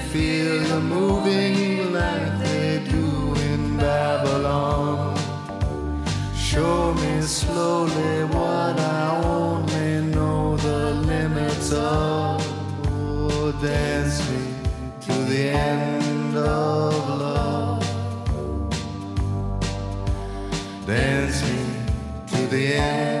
moving like they do in Babylon. Show me slowly what I only know the limits of. Oh, dance me to the end of love. Dance me to the end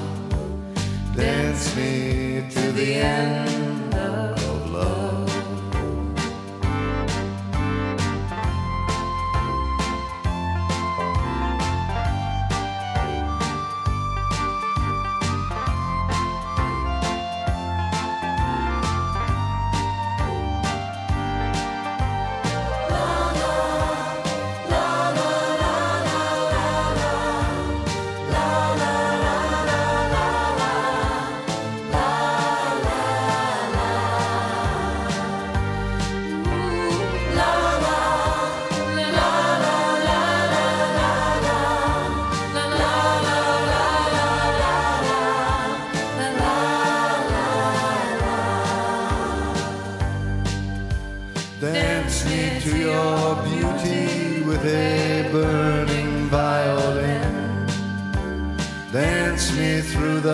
Dance me to the end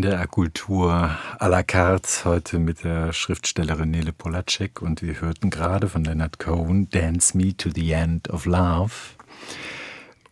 NDR Kultur à la carte heute mit der Schriftstellerin Nele Polacek und wir hörten gerade von Leonard Cohen Dance Me to the End of Love.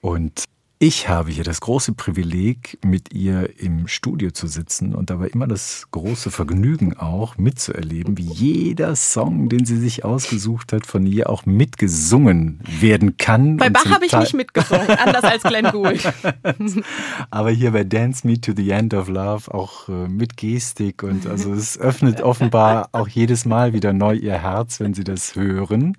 Und ich habe hier das große Privileg, mit ihr im Studio zu sitzen und dabei immer das große Vergnügen auch mitzuerleben, wie jeder Song, den sie sich ausgesucht hat, von ihr auch mitgesungen werden kann. Bei Bach habe ich nicht mitgesungen, anders als Glenn Gould. aber hier bei Dance Me to the End of Love auch äh, mit Gestik und also es öffnet offenbar auch jedes Mal wieder neu ihr Herz, wenn sie das hören.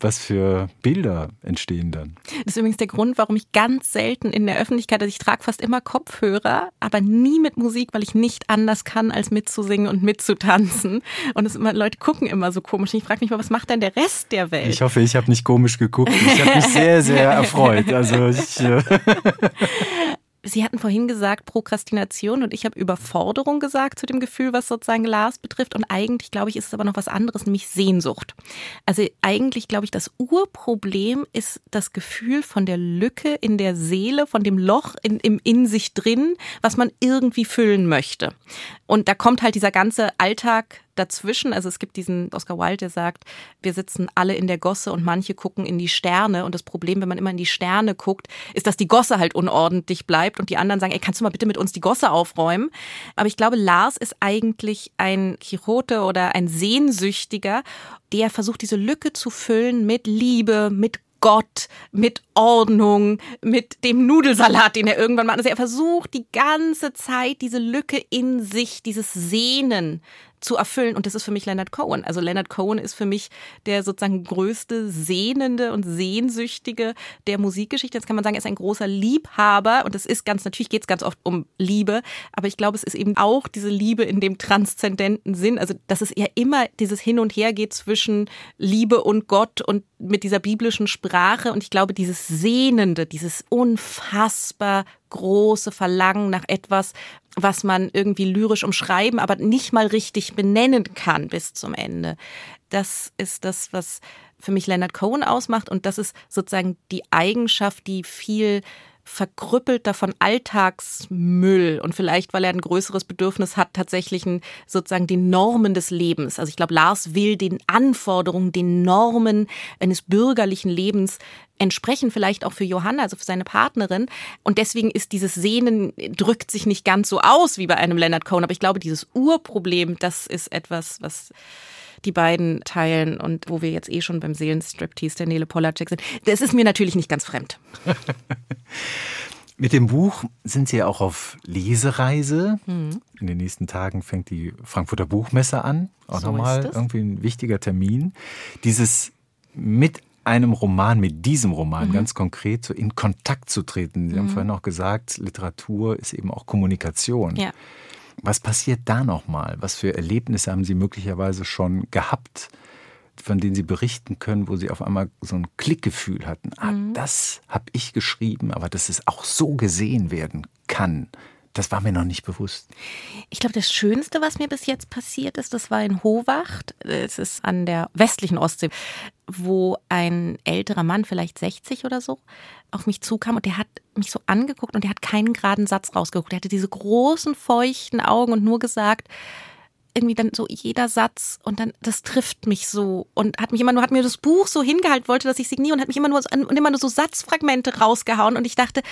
Was für Bilder entstehen dann? Das ist übrigens der Grund, warum ich ganz selten in der Öffentlichkeit, also ich trage fast immer Kopfhörer, aber nie mit Musik, weil ich nicht anders kann, als mitzusingen und mitzutanzen. Und es immer, Leute gucken immer so komisch. Und ich frage mich mal, was macht denn der Rest der Welt? Ich hoffe, ich habe nicht komisch geguckt. Ich habe mich sehr, sehr erfreut. Also ich, äh, Sie hatten vorhin gesagt Prokrastination und ich habe Überforderung gesagt zu dem Gefühl, was sozusagen Lars betrifft. Und eigentlich, glaube ich, ist es aber noch was anderes, nämlich Sehnsucht. Also eigentlich, glaube ich, das Urproblem ist das Gefühl von der Lücke in der Seele, von dem Loch in, im in sich drin, was man irgendwie füllen möchte. Und da kommt halt dieser ganze Alltag dazwischen. Also es gibt diesen Oscar Wilde, der sagt, wir sitzen alle in der Gosse und manche gucken in die Sterne. Und das Problem, wenn man immer in die Sterne guckt, ist, dass die Gosse halt unordentlich bleibt und die anderen sagen, ey, kannst du mal bitte mit uns die Gosse aufräumen? Aber ich glaube, Lars ist eigentlich ein Quixote oder ein Sehnsüchtiger, der versucht, diese Lücke zu füllen mit Liebe, mit Gott, mit Ordnung, mit dem Nudelsalat, den er irgendwann macht. Also er versucht die ganze Zeit diese Lücke in sich, dieses Sehnen zu erfüllen. Und das ist für mich Leonard Cohen. Also Leonard Cohen ist für mich der sozusagen größte Sehnende und Sehnsüchtige der Musikgeschichte. Jetzt kann man sagen, er ist ein großer Liebhaber. Und das ist ganz, natürlich geht es ganz oft um Liebe. Aber ich glaube, es ist eben auch diese Liebe in dem transzendenten Sinn. Also, dass es ja immer dieses Hin und Her geht zwischen Liebe und Gott und mit dieser biblischen Sprache. Und ich glaube, dieses Sehnende, dieses unfassbar große Verlangen nach etwas, was man irgendwie lyrisch umschreiben, aber nicht mal richtig benennen kann bis zum Ende. Das ist das, was für mich Leonard Cohen ausmacht und das ist sozusagen die Eigenschaft, die viel verkrüppelter von Alltagsmüll und vielleicht, weil er ein größeres Bedürfnis hat, tatsächlich ein, sozusagen den Normen des Lebens. Also ich glaube, Lars will den Anforderungen, den Normen eines bürgerlichen Lebens entsprechen, vielleicht auch für Johanna, also für seine Partnerin. Und deswegen ist dieses Sehnen, drückt sich nicht ganz so aus wie bei einem Leonard Cohen. Aber ich glaube, dieses Urproblem, das ist etwas, was die beiden teilen und wo wir jetzt eh schon beim Seelenstriptease der Nele Polacek sind. Das ist mir natürlich nicht ganz fremd. Mit dem Buch sind Sie ja auch auf Lesereise. In den nächsten Tagen fängt die Frankfurter Buchmesse an. Auch So nochmal irgendwie ein wichtiger Termin. Dieses mit einem Roman, mit diesem Roman ganz konkret so in Kontakt zu treten. Sie haben vorhin auch gesagt, Literatur ist eben auch Kommunikation. Ja. Was passiert da nochmal? Was für Erlebnisse haben Sie möglicherweise schon gehabt, von denen Sie berichten können, wo Sie auf einmal so ein Klickgefühl hatten? Ah, das habe ich geschrieben, aber dass es auch so gesehen werden kann, das war mir noch nicht bewusst. Ich glaube, das Schönste, was mir bis jetzt passiert ist, das war in Howacht. Es ist an der westlichen Ostsee, wo ein älterer Mann, vielleicht 60 oder so, auf mich zukam und der hat mich so angeguckt und der hat keinen geraden Satz rausgeguckt. Der hatte diese großen, feuchten Augen und nur gesagt, irgendwie dann so jeder Satz und dann das trifft mich so und hat mich immer nur hat mir das Buch so hingehalten wollte dass ich signiere und hat mich immer nur so, und immer nur so Satzfragmente rausgehauen und ich dachte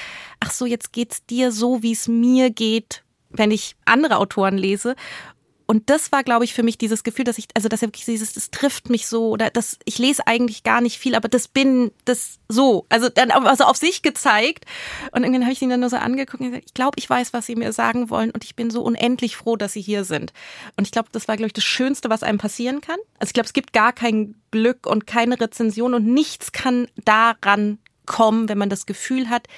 ach so jetzt geht's dir so wie es mir geht wenn ich andere Autoren lese Und das war, glaube ich, für mich dieses Gefühl, dass ich, also dass er wirklich dieses, das trifft mich so oder das, ich lese eigentlich gar nicht viel, aber das bin das so. Also dann also auf sich gezeigt. Und irgendwann habe ich ihn dann nur so angeguckt und gesagt, ich glaube, ich weiß, was sie mir sagen wollen und ich bin so unendlich froh, dass sie hier sind. Und ich glaube, das war, glaube ich, das Schönste, was einem passieren kann. Also ich glaube, es gibt gar kein Glück und keine Rezension und nichts kann daran kommen, wenn man das Gefühl hat,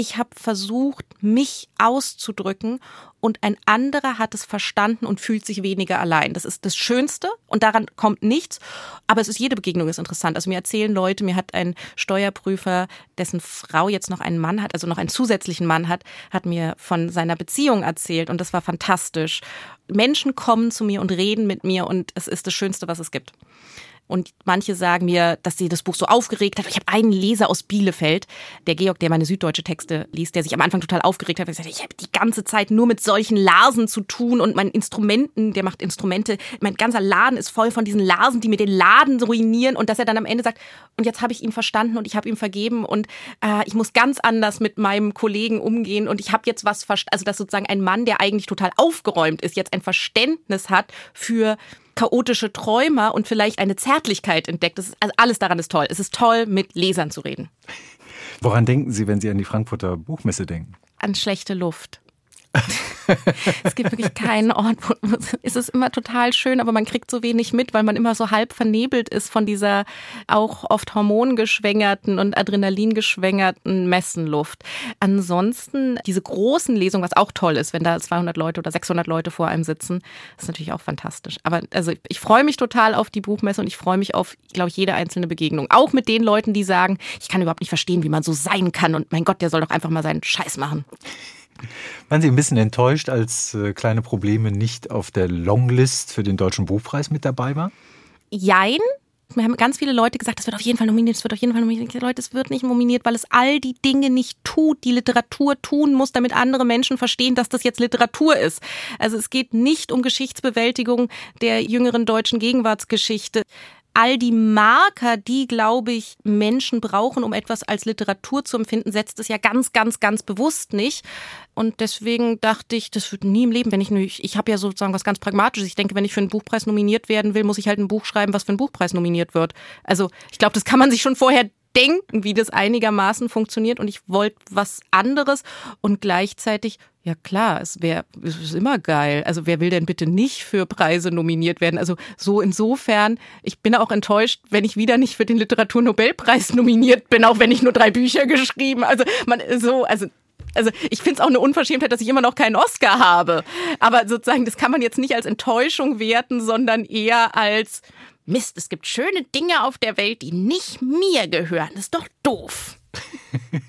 ich habe versucht, mich auszudrücken und ein anderer hat es verstanden und fühlt sich weniger allein. Das ist das Schönste und daran kommt nichts. Aber es ist jede Begegnung ist interessant. Also mir erzählen Leute, mir hat ein Steuerprüfer, dessen Frau jetzt noch einen Mann hat, also noch einen zusätzlichen Mann hat, hat mir von seiner Beziehung erzählt und das war fantastisch. Menschen kommen zu mir und reden mit mir und es ist das Schönste, was es gibt. Und manche sagen mir, dass sie das Buch so aufgeregt hat. Ich habe einen Leser aus Bielefeld, der Georg, der meine süddeutsche Texte liest, der sich am Anfang total aufgeregt hat, gesagt ich habe die ganze Zeit nur mit solchen Larsen zu tun und mein Instrumenten, der macht Instrumente, mein ganzer Laden ist voll von diesen Larsen, die mir den Laden ruinieren. Und dass er dann am Ende sagt, und jetzt habe ich ihn verstanden und ich habe ihm vergeben. Und äh, ich muss ganz anders mit meinem Kollegen umgehen. Und ich habe jetzt was verstanden, also dass sozusagen ein Mann, der eigentlich total aufgeräumt ist, jetzt ein Verständnis hat für chaotische Träumer und vielleicht eine Zärtlichkeit entdeckt. Ist, also alles daran ist toll. Es ist toll, mit Lesern zu reden. Woran denken Sie, wenn Sie an die Frankfurter Buchmesse denken? An schlechte Luft. es gibt wirklich keinen Ort, wo es ist immer total schön, aber man kriegt so wenig mit, weil man immer so halb vernebelt ist von dieser auch oft hormongeschwängerten und adrenalingeschwängerten Messenluft. Ansonsten diese großen Lesungen, was auch toll ist, wenn da 200 Leute oder 600 Leute vor einem sitzen, ist natürlich auch fantastisch. Aber also ich freue mich total auf die Buchmesse und ich freue mich auf, glaube ich, jede einzelne Begegnung. Auch mit den Leuten, die sagen, ich kann überhaupt nicht verstehen, wie man so sein kann und mein Gott, der soll doch einfach mal seinen Scheiß machen. Waren Sie ein bisschen enttäuscht, als äh, kleine Probleme nicht auf der Longlist für den Deutschen Buchpreis mit dabei war? Jein. Wir haben ganz viele Leute gesagt, das wird auf jeden Fall nominiert, das wird auf jeden Fall nominiert. Leute, es wird nicht nominiert, weil es all die Dinge nicht tut, die Literatur tun muss, damit andere Menschen verstehen, dass das jetzt Literatur ist. Also es geht nicht um Geschichtsbewältigung der jüngeren deutschen Gegenwartsgeschichte all die Marker, die, glaube ich, Menschen brauchen, um etwas als Literatur zu empfinden, setzt es ja ganz, ganz, ganz bewusst nicht. Und deswegen dachte ich, das wird nie im Leben, wenn ich ich, ich habe ja sozusagen was ganz Pragmatisches. Ich denke, wenn ich für einen Buchpreis nominiert werden will, muss ich halt ein Buch schreiben, was für einen Buchpreis nominiert wird. Also ich glaube, das kann man sich schon vorher denken, wie das einigermaßen funktioniert. Und ich wollte was anderes und gleichzeitig ja klar, es wäre es ist immer geil. Also wer will denn bitte nicht für Preise nominiert werden? Also so insofern, ich bin auch enttäuscht, wenn ich wieder nicht für den Literaturnobelpreis nominiert bin, auch wenn ich nur drei Bücher geschrieben. Also man so, also also ich finde es auch eine Unverschämtheit, dass ich immer noch keinen Oscar habe. Aber sozusagen, das kann man jetzt nicht als Enttäuschung werten, sondern eher als Mist, es gibt schöne Dinge auf der Welt, die nicht mir gehören. Das ist doch doof.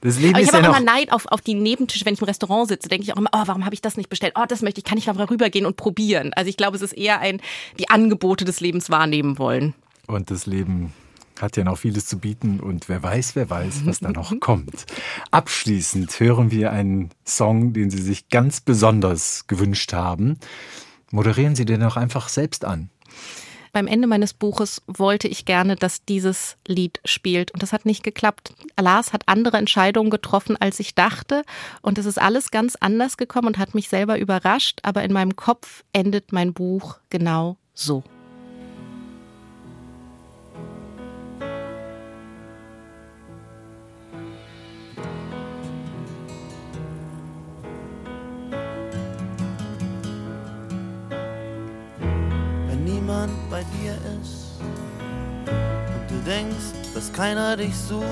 Das Leben Aber ich habe ja auch immer Neid auf, auf die Nebentische, wenn ich im Restaurant sitze, denke ich auch immer, oh, warum habe ich das nicht bestellt? Oh, das möchte ich, kann ich mal rübergehen und probieren. Also ich glaube, es ist eher ein, die Angebote des Lebens wahrnehmen wollen. Und das Leben hat ja noch vieles zu bieten und wer weiß, wer weiß, was da noch kommt. Abschließend hören wir einen Song, den Sie sich ganz besonders gewünscht haben. Moderieren Sie den auch einfach selbst an. Beim Ende meines Buches wollte ich gerne, dass dieses Lied spielt. Und das hat nicht geklappt. Lars hat andere Entscheidungen getroffen, als ich dachte. Und es ist alles ganz anders gekommen und hat mich selber überrascht. Aber in meinem Kopf endet mein Buch genau so. Denkst, dass keiner dich sucht.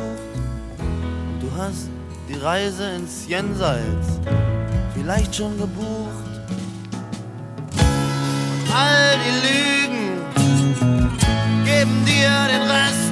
Du hast die Reise ins Jenseits vielleicht schon gebucht. Und all die Lügen geben dir den Rest.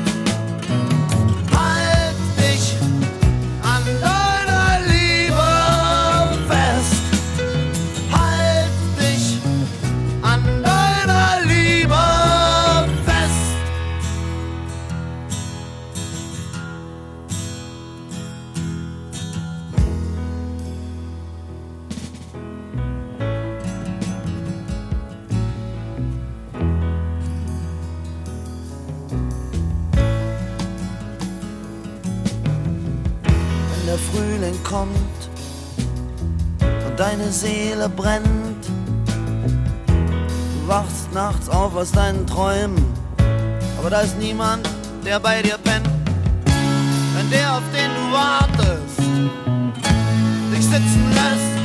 Deine Seele brennt, Du wachst nachts auf aus deinen Träumen, aber da ist niemand, der bei dir pennt. Wenn der, auf den du wartest, dich sitzen lässt,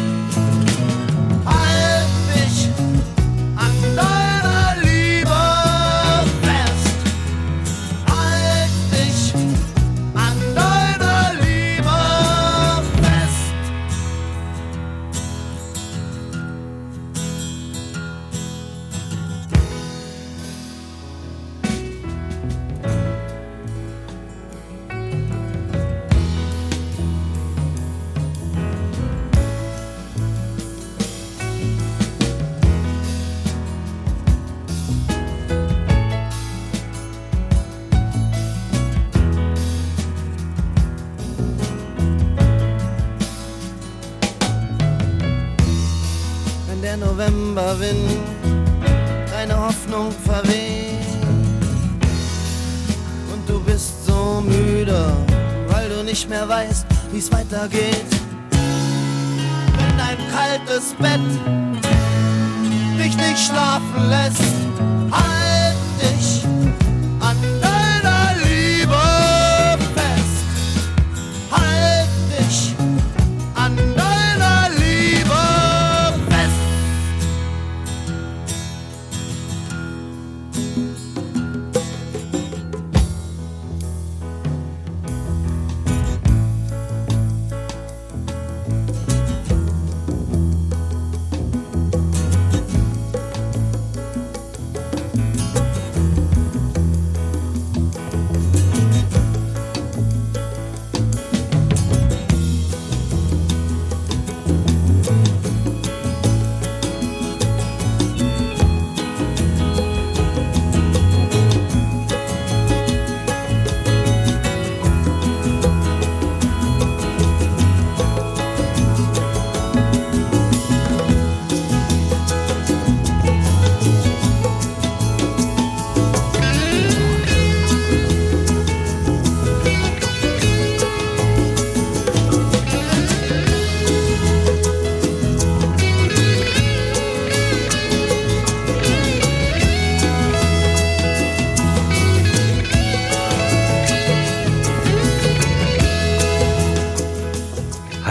Novemberwind deine Hoffnung verweht und du bist so müde, weil du nicht mehr weißt, wie es weitergeht. Wenn dein kaltes Bett dich nicht schlafen lässt,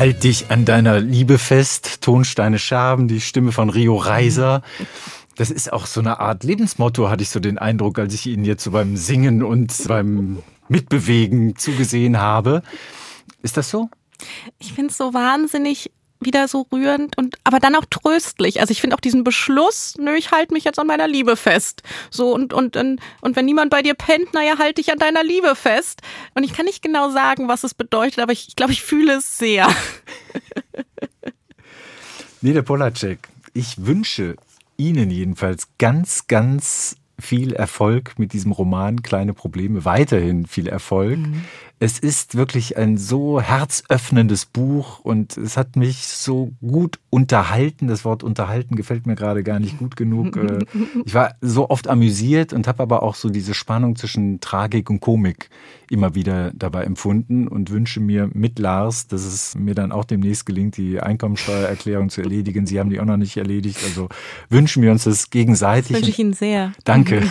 Halt dich an deiner Liebe fest, Tonsteine Schaben, die Stimme von Rio Reiser. Das ist auch so eine Art Lebensmotto, hatte ich so den Eindruck, als ich Ihnen jetzt so beim Singen und beim Mitbewegen zugesehen habe. Ist das so? Ich finde es so wahnsinnig wieder so rührend und aber dann auch tröstlich. Also ich finde auch diesen Beschluss, nö, ich halte mich jetzt an meiner Liebe fest. So und und und und wenn niemand bei dir pennt, naja, halt dich an deiner Liebe fest. Und ich kann nicht genau sagen, was es bedeutet, aber ich, ich glaube, ich fühle es sehr. Nele Polacek, ich wünsche Ihnen jedenfalls ganz, ganz viel Erfolg mit diesem Roman Kleine Probleme, weiterhin viel Erfolg. Es ist wirklich ein so herzöffnendes Buch und es hat mich so gut unterhalten. Das Wort unterhalten gefällt mir gerade gar nicht gut genug. Äh, Ich war so oft amüsiert und habe aber auch so diese Spannung zwischen Tragik und Komik immer wieder dabei empfunden und wünsche mir mit Lars, dass es mir dann auch demnächst gelingt, die Einkommensteuererklärung zu erledigen. Sie haben die auch noch nicht erledigt, also wünschen wir uns das gegenseitig. wünsche ich Ihnen sehr. Danke.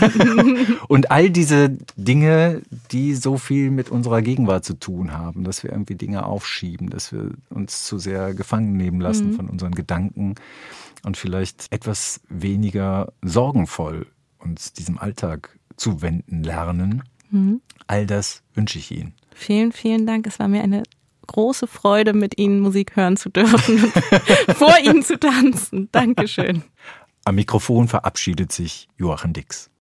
Und all diese Dinge, die so viel mit unserer Gegenwart zu tun haben, dass wir irgendwie Dinge aufschieben, dass wir uns zu sehr gefangen nehmen lassen von unseren Gedanken und vielleicht etwas weniger sorgenvoll uns diesem Alltag zuwenden lernen. All das wünsche ich Ihnen. Vielen, vielen Dank. Es war mir eine große Freude, mit Ihnen Musik hören zu dürfen und vor Ihnen zu tanzen. Dankeschön. Am Mikrofon verabschiedet sich Joachim Dix.